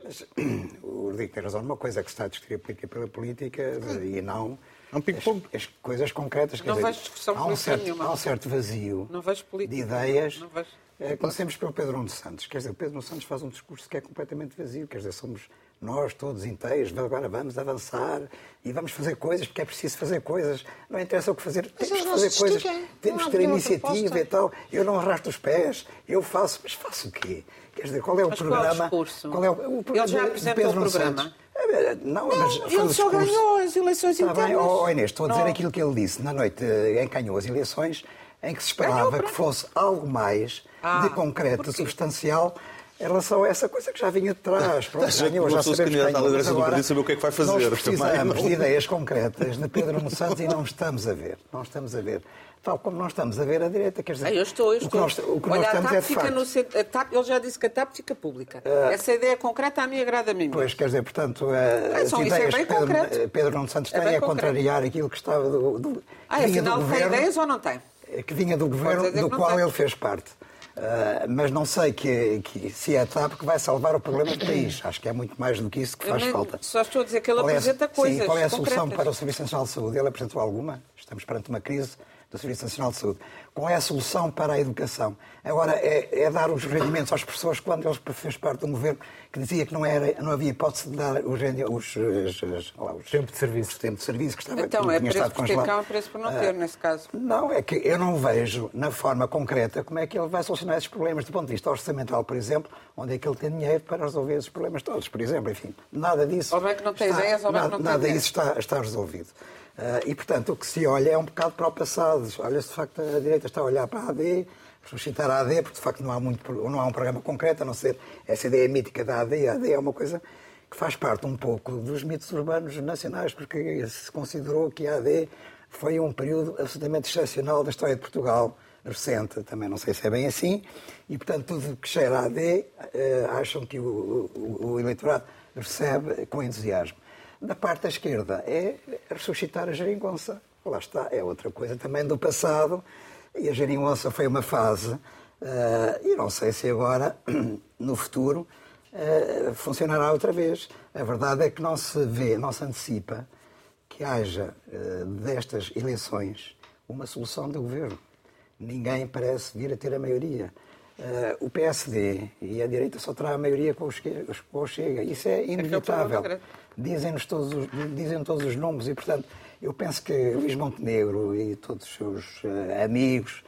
mas o Rodrigo tem razão numa coisa, é que se está a discutir a política pela política e não É um as, as coisas concretas. Não dizer, vejo discussão há um, política certo, nenhuma. há um certo vazio Não vejo política. de ideias. Não vejo. É, comecemos pelo Pedro Nuno Santos. Quer dizer, o Pedro Nuno Santos faz um discurso que é completamente vazio. Quer dizer, somos nós todos inteiros, agora vamos avançar e vamos fazer coisas, porque é preciso fazer coisas. Não interessa o que fazer, temos que fazer coisas, temos que ter iniciativa e tal. Eu não arrasto os pés, eu faço, mas faço o quê? Quer dizer, qual é o Mas qual é o programa? Qual é o, o Ele já apresentou Pedro o programa? Santos? É, Não, mas Ele só ganhou as eleições Está bem, internas. oh, oh, Inês, estou a dizer Não. aquilo que ele disse na noite eh, em que ganhou as eleições, em que se esperava que fosse algo mais Ah, de concreto, substancial, em relação a essa coisa que já vinha de trás. Pronto, Já ganhou, já sabemos que candidata à ganhou, liderança mas do agora partido saber o que é que vai fazer Nós precisamos de ideias concretas de Pedro Nuno Santos e não estamos a ver. Não estamos a ver. Tal como não estamos a ver a direita, quer dizer... Ah, eu estou, eu O que estou. nós, o que Olha, nós a estamos TAP é de fica facto... no centro. a TAP, ele já disse que a TAP fica pública. Essa ideia concreta a mim agrada-me. Pois, quer dizer, portanto, eh, Ah, as é ideias bem que Pedro, concreto. eh, Pedro Nuno Santos É tem a concreto. contrariar aquilo que estava do, do, Ah, vinha do afinal tem governo, ideias ou não tem? que vinha do governo do qual tem. ele fez parte. Ah, mas não sei que, que se é a TAP que vai salvar o problema do país. Acho que é muito mais do que isso que faz falta. Só estou a dizer que ele Qual é apresenta coisas Sim, qual é a solução concretas. para o Serviço Nacional de Saúde? Ele apresentou alguma? Estamos perante uma crise do Serviço Nacional de Saúde. Qual é a solução para a educação? Agora, é, é dar os rendimentos às pessoas quando ele fez parte de um governo que dizia que não, era, não havia hipótese de dar os, os, os, os, lá, os Tempo de serviço. os tempos de serviço que estava Então, que é preço estado por ter cá, é preço por não ter, nesse caso. Não, é que eu não vejo na forma concreta como é que ele vai solucionar esses problemas do ponto de vista orçamental, por exemplo, onde é que ele tem dinheiro para resolver esses problemas todos, por exemplo, enfim, nada disso. Ou bem que não tem ideias, ou bem que nada, não tem nada dinheiro. disso está, está resolvido. Ah, e, portanto, o que se olha é um bocado para o passado. Olha-se, de facto, a direita está a olhar para a AD, ressuscitar a AD, porque, de facto, não há, muito, não há um programa concreto, a não ser essa ideia mítica da AD. A AD é uma coisa que faz parte um pouco dos mitos urbanos nacionais, porque se considerou que a AD foi um período absolutamente excepcional da história de Portugal, recente, também não sei se é bem assim, e portanto tudo que cheira a AD eh, acham que o, o- o eleitorado recebe com entusiasmo. Da parte da esquerda é ressuscitar a geringonça. Lá está, é outra coisa também do passado, e a geringonça foi uma fase, eh, e não sei se agora, no futuro, eh, funcionará outra vez. A verdade é que não se vê, não se antecipa que haja eh, destas eleições uma solução de governo. Ninguém parece vir a ter a maioria. Eh, o PSD e a direita só terá a maioria com o Chega. Com o Chega. Isso é inevitável. grande. Dizem-nos todos, os- dizem todos os números e, portanto, eu penso que Luís Montenegro e todos os seus eh, amigos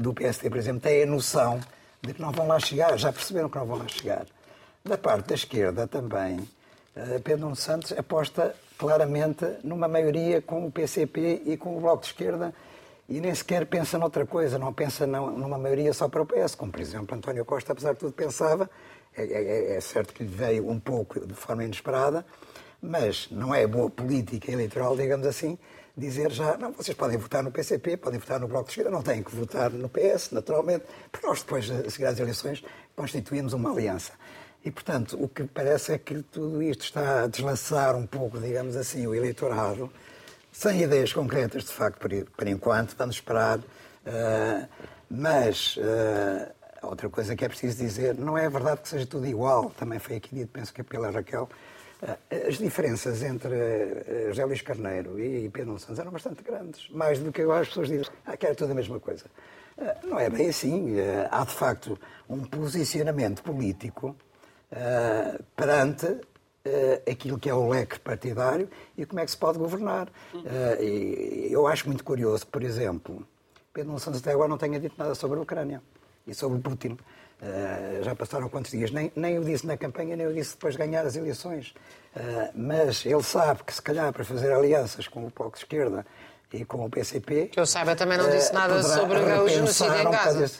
do PSD, por exemplo, têm a noção de que não vão lá chegar, já perceberam que não vão lá chegar. Da parte da esquerda também, uh, Pedro Santos aposta claramente numa maioria com o PCP e com o Bloco de Esquerda e nem sequer pensa noutra coisa, não pensa numa maioria só para o PS, como por exemplo António Costa, apesar de tudo, pensava. É, é, é certo que lhe veio um pouco de forma inesperada, mas não é boa política eleitoral, digamos assim, dizer já, não, vocês podem votar no PCP, podem votar no Bloco de Esquerda, não têm que votar no PS, naturalmente, porque nós depois, a seguir às eleições, constituímos uma aliança. E, portanto, o que parece é que tudo isto está a deslaçar um pouco, digamos assim, o eleitorado, sem ideias concretas, de facto, por, por enquanto, vamos esperar. Uh, mas uh, outra coisa que é preciso dizer, não é verdade que seja tudo igual, também foi aqui dito, penso que é pela Raquel, uh, as diferenças entre José Luís Carneiro e Pedro Santos eram bastante grandes, mais do que agora as pessoas dizem, ah, que era tudo a mesma coisa. Não é bem assim, há de facto um posicionamento político perante aquilo que é o leque partidário e como é que se pode governar. Eu acho muito curioso que, por exemplo, Pedro Santos até agora não tenha dito nada sobre a Ucrânia e sobre Putin. Uh, já passaram quantos dias? Nem, nem o disse na campanha, nem o disse depois de ganhar as eleições. Uh, mas ele sabe que, se calhar, para fazer alianças com o Bloco de Esquerda e com o PCP. Que eu saiba, também não disse nada sobre o genocídio em Gaza.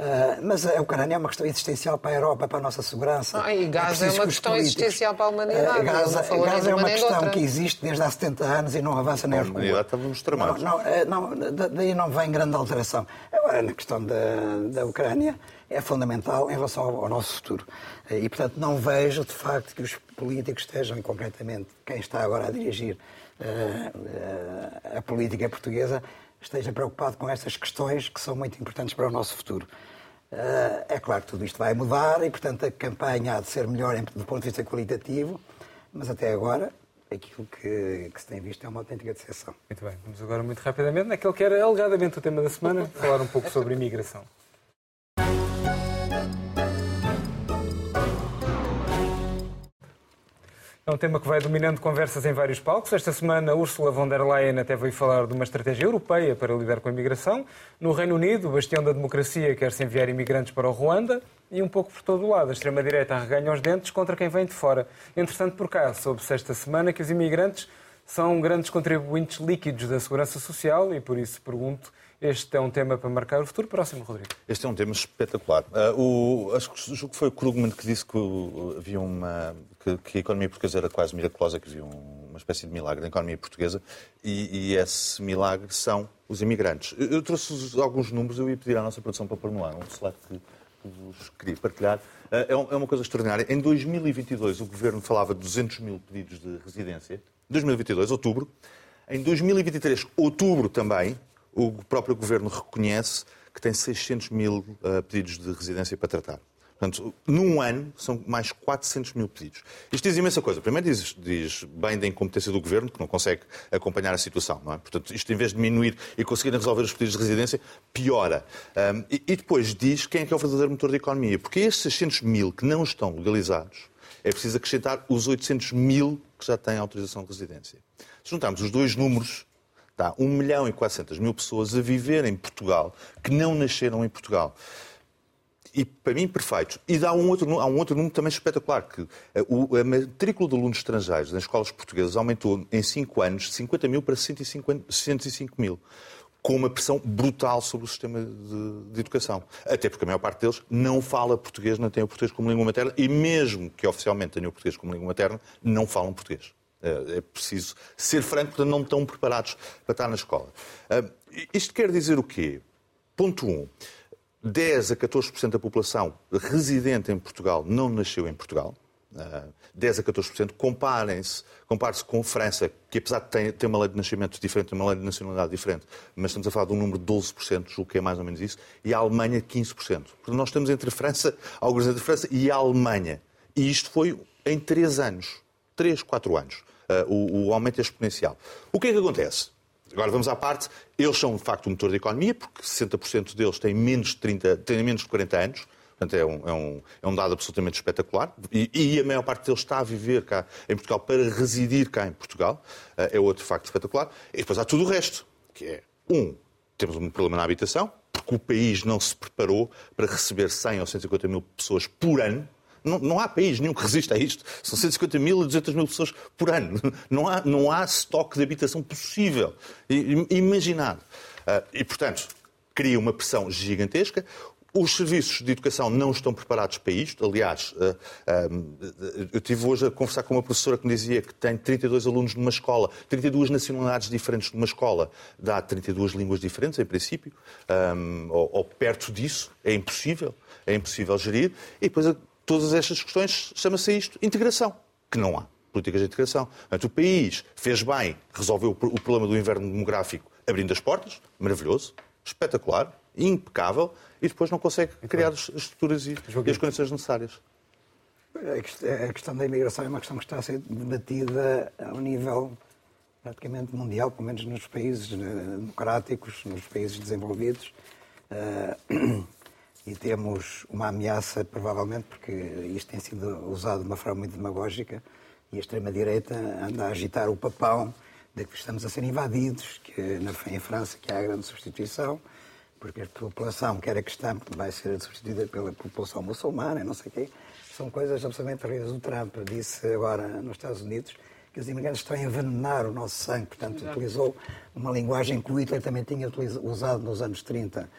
Uh, mas a Ucrânia é uma questão existencial para a Europa, para a nossa segurança. Ah, e Gaza é, é uma questão existencial para a humanidade. Uh, Gaza, Gaza é uma questão que existe desde há 70 anos e não avança nem a rua. humanidade estávamos tramados. Não, não, não, daí não vem grande alteração. Agora, na questão da, da Ucrânia, é fundamental em relação ao, ao nosso futuro. E, portanto, não vejo, de facto, que os políticos estejam, e concretamente quem está agora a dirigir uh, a política portuguesa, esteja preocupado com estas questões que são muito importantes para o nosso futuro. Eh, é claro que tudo isto vai mudar e, portanto, a campanha há de ser melhor do ponto de vista qualitativo, mas até agora aquilo que, que se tem visto é uma autêntica decepção. Muito bem, vamos agora muito rapidamente naquele que era alegadamente o tema da semana, falar um pouco sobre imigração. É um tema que vai dominando conversas em vários palcos. Esta semana, Ursula von der Leyen até veio falar de uma estratégia europeia para lidar com a imigração. No Reino Unido, o bastião da democracia quer-se enviar imigrantes para o Ruanda. E um pouco por todo o lado, a extrema-direita arreganha os dentes contra quem vem de fora. Entretanto, por cá, soube-se esta semana que os imigrantes são grandes contribuintes líquidos da segurança social e, por isso, pergunto este é um tema para marcar o futuro próximo, Rodrigo. Este é um tema espetacular. Uh, o, acho que foi o Krugman que disse que havia uma. Que, que, a economia portuguesa era quase miraculosa, que havia um, uma espécie de milagre na economia portuguesa, e, e, esse milagre são os imigrantes. Eu, eu trouxe alguns números, eu ia pedir à nossa produção para pôr no ar um slide que, que vos queria partilhar. Uh, é, é uma coisa extraordinária. Em 2022, o governo falava de 200 mil pedidos de residência. 2022, outubro. Em 2023, outubro também, o próprio Governo reconhece que tem 600 mil uh, pedidos de residência para tratar. Portanto, num ano são mais 400 mil pedidos. Isto diz imensa coisa. Primeiro diz, diz, bem da incompetência do Governo, que não consegue acompanhar a situação. É? Portanto, isto em vez de diminuir e conseguir resolver os pedidos de residência, piora. Um, e, e, depois diz quem é que é o verdadeiro motor da economia. Porque estes 600 mil que não estão legalizados, é preciso acrescentar os 800 mil que já têm autorização de residência. Se juntarmos os dois números, Está 1 milhão e 400 mil pessoas a viver em Portugal que não nasceram em Portugal. E para mim, perfeito. E há um outro, há um outro número também espetacular, que a, a matrícula de alunos estrangeiros nas escolas portuguesas aumentou em 5 anos de 50 mil para 150, 105 mil com uma pressão brutal sobre o sistema de, de, educação. Até porque a maior parte deles não fala português, não tem o português como língua materna, e mesmo que oficialmente tenham o português como língua materna, não falam português. É, é preciso ser franco, portanto, não estão preparados para estar na escola. Ah, isto quer dizer o quê? Ponto 1. Um, 10 a 14% da população residente em Portugal não nasceu em Portugal. 10 ah, a 14%. Comparem-se, compare-se com França, que apesar de ter, uma lei de nascimento diferente, uma lei de nacionalidade diferente, mas estamos a falar de um número de 12%, julgo que é mais ou menos isso, e a Alemanha 15%. Portanto, nós estamos entre a França, alguns entre a França e a Alemanha. E isto foi em 3 anos. 3, 4 anos. Uh, o, o aumento é exponencial. O que é que acontece? Agora vamos à parte. Eles são, de facto, o motor da economia, porque 60% deles têm menos de, 30, têm menos de 40 anos. Portanto, é um, é um, é um dado absolutamente espetacular. E, e, a maior parte deles está a viver cá em Portugal para residir cá em Portugal. Uh, é outro facto espetacular. E depois há tudo o resto, que é, um, temos um problema na habitação, que o país não se preparou para receber 100 ou 150 mil pessoas por ano. Não, não há país nenhum que resista a isto. São 150 mil a 200 mil pessoas por ano. Não há, não há estoque de habitação possível, imaginado. Uh, e, portanto, cria uma pressão gigantesca. Os serviços de educação não estão preparados para isto. Aliás, eh, eh, eu estive hoje a conversar com uma professora que me dizia que tem 32 alunos numa escola, 32 nacionalidades diferentes numa escola, dá 32 línguas diferentes, em princípio, ou perto disso. É impossível. É impossível gerir. E depois, todas estas questões, chama-se isto integração, que não há políticas de integração. Portanto, o país fez bem, resolveu o problema do inverno demográfico abrindo as portas, maravilhoso, espetacular, impecável, e depois não consegue criar as estruturas e, e as condições necessárias. A questão da imigração é uma questão que está a ser debatida a um nível praticamente mundial, pelo menos nos países eh, democráticos, nos países desenvolvidos. Uh, e temos uma ameaça, provavelmente, porque isto tem sido usado de uma forma muito demagógica e a extrema-direita anda a agitar o papão de que estamos a ser invadidos, que na, em França que há a grande substituição, porque a população, quer a questão, vai ser substituída pela população muçulmana, não sei o quê, são coisas absolutamente terríveis. O Trump disse agora nos Estados Unidos que os imigrantes estão a envenenar o nosso sangue, portanto, utilizou uma linguagem que o Hitler também tinha usado nos anos 30.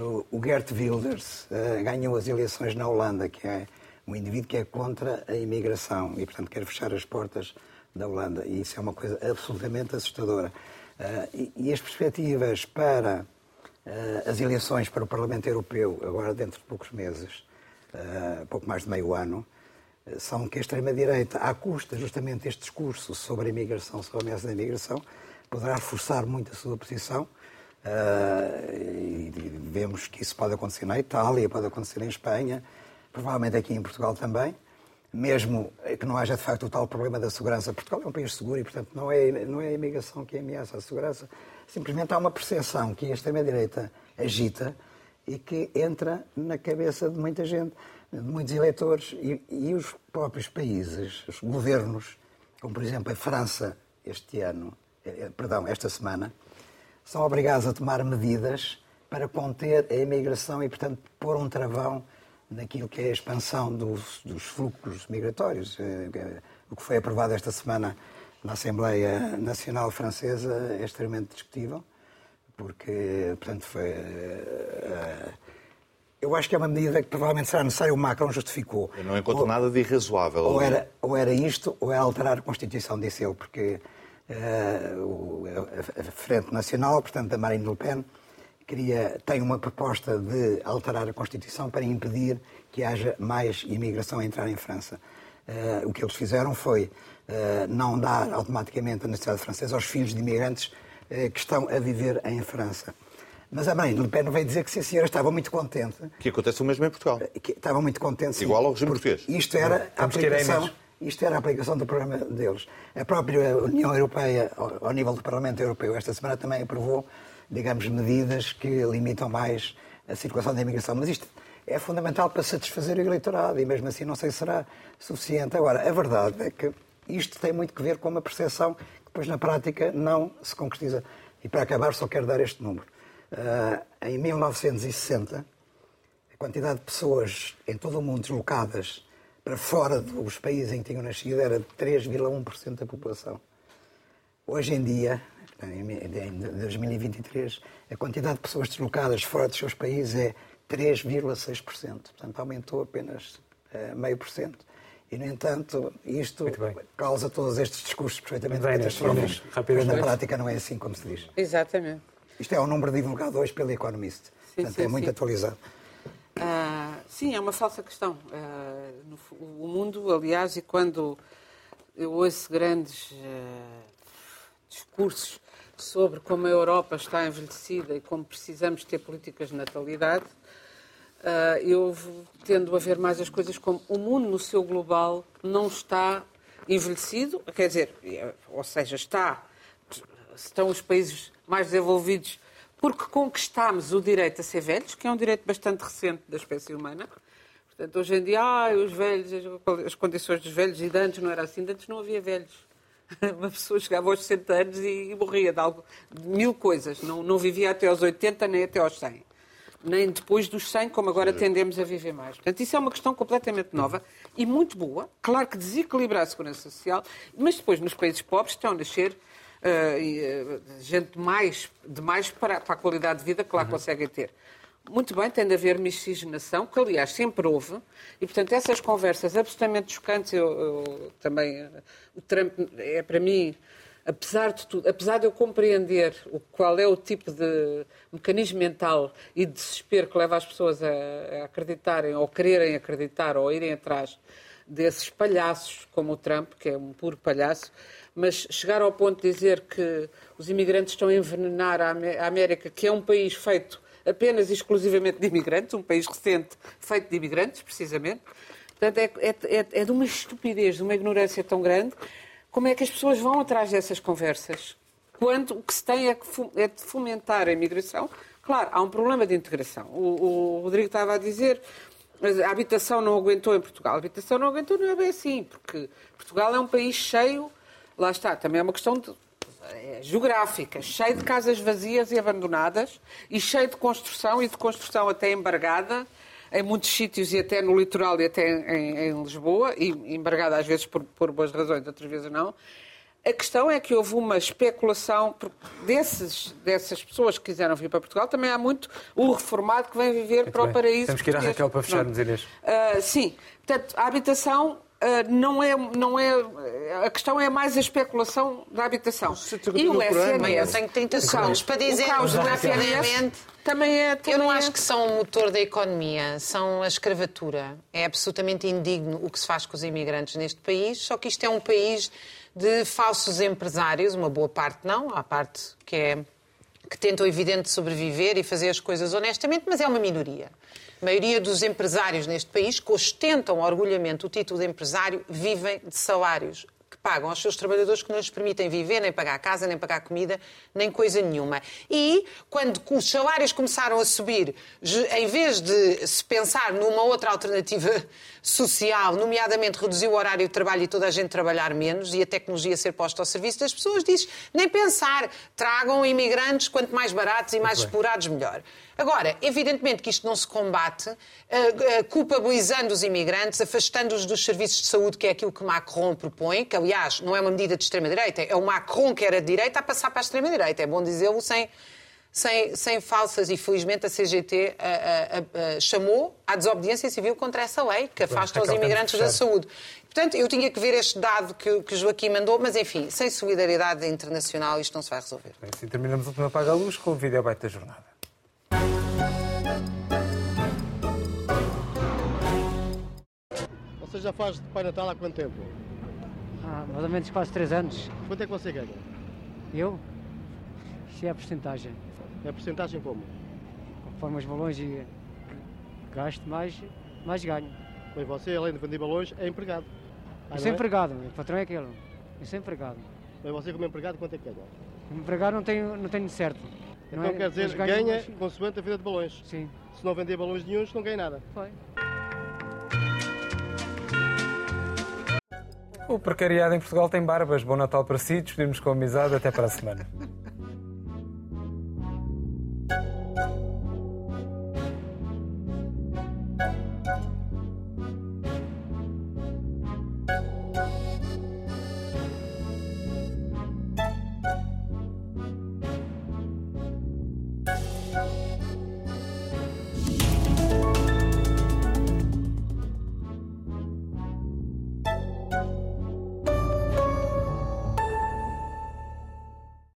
O Gert Wilders uh, ganhou as eleições na Holanda, que é um indivíduo que é contra a imigração e, portanto, quer fechar as portas da Holanda. E isso é uma coisa absolutamente assustadora. Uh, e, e as perspectivas para eh, as eleições para o Parlamento Europeu, agora dentro de poucos meses, pouco mais de meio ano, são que a extrema-direita, à custa justamente deste discurso sobre a imigração, sobre a ameaça da imigração, poderá reforçar muito a sua posição. E vemos que isso pode acontecer na Itália, pode acontecer em Espanha, provavelmente aqui em Portugal também. Mesmo que não haja de facto o tal problema da segurança, Portugal é um país seguro e, portanto, não é, não é a imigração que ameaça a segurança, Simplesmente há uma percepção que a extrema-direita agita e que entra na cabeça de muita gente, de muitos eleitores. E, e, os próprios países, os governos, como por exemplo a França este ano, eh, eh, perdão, esta semana, são obrigados a tomar medidas para conter a imigração e, portanto, pôr um travão naquilo que é a expansão dos, dos fluxos migratórios. Eh, o que foi aprovado esta semana na Assembleia Nacional Francesa é extremamente discutível, porque, portanto, foi. Uh, eu acho que é uma medida que provavelmente será necessária. O Macron justificou. Eu não encontro ou, nada de irrazoável. Ou era, ou era isto, ou é alterar a Constituição, disse ele, porque a Frente Nacional, portanto, da Marine Le Pen, queria, tem uma proposta de alterar a Constituição para impedir que haja mais imigração a entrar em França. Uh, o que eles fizeram foi uh, não dar automaticamente a nacionalidade francesa aos filhos de imigrantes que estão a viver em França. Mas a mãe Le Pen veio dizer que sim, senhora, estava muito contente. Que acontece o mesmo em Portugal. Que estava muito contente, sim, Igual ao regime português. Isto era a aplicação... Isto era a aplicação do programa deles. A própria União Europeia, ao nível do Parlamento Europeu, esta semana também aprovou, digamos, medidas que limitam mais a circulação da imigração. Mas isto é fundamental para satisfazer o eleitorado e mesmo assim não sei se será suficiente. Agora, a verdade é que isto tem muito que ver com uma percepção que depois na prática não se concretiza. E para acabar só quero dar este número. Uh, em 1960, a quantidade de pessoas em todo o mundo deslocadas fora dos países em que tinham nascido era de 3,1% da população. Hoje em dia, em 2023, a quantidade de pessoas deslocadas fora dos seus países é 3,6%. Portanto, aumentou apenas uh, meio por cento. E, no entanto, isto causa todos estes discursos perfeitamente catastróficos. Mas na prática não é assim como se diz. Exatamente. Isto é um número divulgado hoje pelo Economist. Sim, Portanto, sim, é muito sim. atualizado. Ah, sim, é uma falsa questão. Ah, no, o mundo, aliás, e quando eu ouço grandes ah, discursos sobre como a Europa está envelhecida e como precisamos ter políticas de natalidade, eu tendo a ver mais as coisas como o mundo no seu global não está envelhecido, quer dizer, ou seja, está, estão os países mais desenvolvidos porque conquistámos o direito a ser velhos, que é um direito bastante recente da espécie humana. Portanto, hoje em dia, ah, os velhos, as condições dos velhos, e de antes não era assim, de antes não havia velhos. Uma pessoa chegava aos 60 anos e, morria de, algo, de mil coisas, não, não vivia até aos 80 nem até aos 100. nem depois dos 100, como agora tendemos a viver mais. Portanto, isso é uma questão completamente nova e muito boa. Claro que desequilibra a segurança social, mas depois nos países pobres estão a nascer uh, gente mais, de mais para, para, a qualidade de vida que lá uhum. conseguem ter. Muito bem, tem de haver miscigenação, que aliás sempre houve, e portanto essas conversas absolutamente chocantes, eu, eu também, uh, o Trump é para mim apesar de tudo, apesar de eu compreender o, qual é o tipo de mecanismo mental e de desespero que leva as pessoas a, a acreditarem, ou quererem acreditar, ou irem atrás desses palhaços como o Trump, que é um puro palhaço, mas chegar ao ponto de dizer que os imigrantes estão a envenenar a América, que é um país feito apenas e exclusivamente de imigrantes, um país recente feito de imigrantes, precisamente. Portanto, é, é, é, é de uma estupidez, de uma ignorância tão grande como é que as pessoas vão atrás dessas conversas? Quando o que se tem é, é de fomentar a imigração. Claro, há um problema de integração. O, o Rodrigo estava a dizer a habitação não aguentou em Portugal. A habitação não aguentou, não é bem assim, porque Portugal é um país cheio, lá está, também é uma questão de, é, geográfica, cheio de casas vazias e abandonadas e cheio de construção e de construção até embargada em muitos sítios e até no litoral e até em, em Lisboa, e embargada às vezes por, por boas razões, outras vezes não. A questão é que houve uma especulação desses, dessas pessoas que quiseram vir para Portugal. Também há muito o reformado que vem viver muito para bem. o paraíso. Temos que ir à Raquel para fecharmos, Inês. Uh, sim. Portanto, a habitação Uh, não é, não é. A questão é mais a especulação da habitação. E o SNS. Eu tenho 30 segundos para dizer rapidamente. Também é, também eu não é... acho que são o motor da economia, são a escravatura. É absolutamente indigno o que se faz com os imigrantes neste país, só que isto é um país de falsos empresários, uma boa parte não, há parte que é que tentam evidente sobreviver e fazer as coisas honestamente, mas é uma minoria. A maioria dos empresários neste país que ostentam orgulhamente o título de empresário vivem de salários que pagam aos seus trabalhadores que não lhes permitem viver, nem pagar a casa, nem pagar comida, nem coisa nenhuma. E quando os salários começaram a subir, em vez de se pensar numa outra alternativa social, nomeadamente reduzir o horário de trabalho e toda a gente trabalhar menos e a tecnologia ser posta ao serviço das pessoas, diz nem pensar, tragam imigrantes quanto mais baratos e mais explorados melhor. Agora, evidentemente que isto não se combate uh, uh, culpabilizando os imigrantes, afastando-os dos serviços de saúde, que é aquilo que Macron propõe, que aliás não é uma medida de extrema-direita, é o Macron que era de direita a passar para a extrema-direita. É bom dizê-lo sem, sem, sem falsas, e felizmente a CGT uh, chamou à desobediência civil contra essa lei que afasta os imigrantes da saúde. Portanto, eu tinha que ver este dado que, que Joaquim mandou, mas enfim, sem solidariedade internacional isto não se vai resolver. Assim terminamos o último Apaga a Luz com o vídeo abaixo da jornada. Você já faz de Pai Natal há quanto tempo? Há mais ou menos quase 3 anos. Quanto é que você ganha? Eu? Isso é a porcentagem. É a porcentagem como? Conforme os balões e gasto, mais, mais ganho. Bem, você, além de vender balões, é empregado. Ah, eu sou é? empregado, o patrão é aquele. Eu sou empregado. Bem, você como empregado, quanto é que ganha? Empregado não tenho, não tenho certo. Então é, quer dizer, ganha consoante a venda de balões. Sim. Se não vender balões nenhums, não ganha nada. Foi. O precariado em Portugal tem barbas. Bom Natal para si, despedimos com amizade. Até para a semana.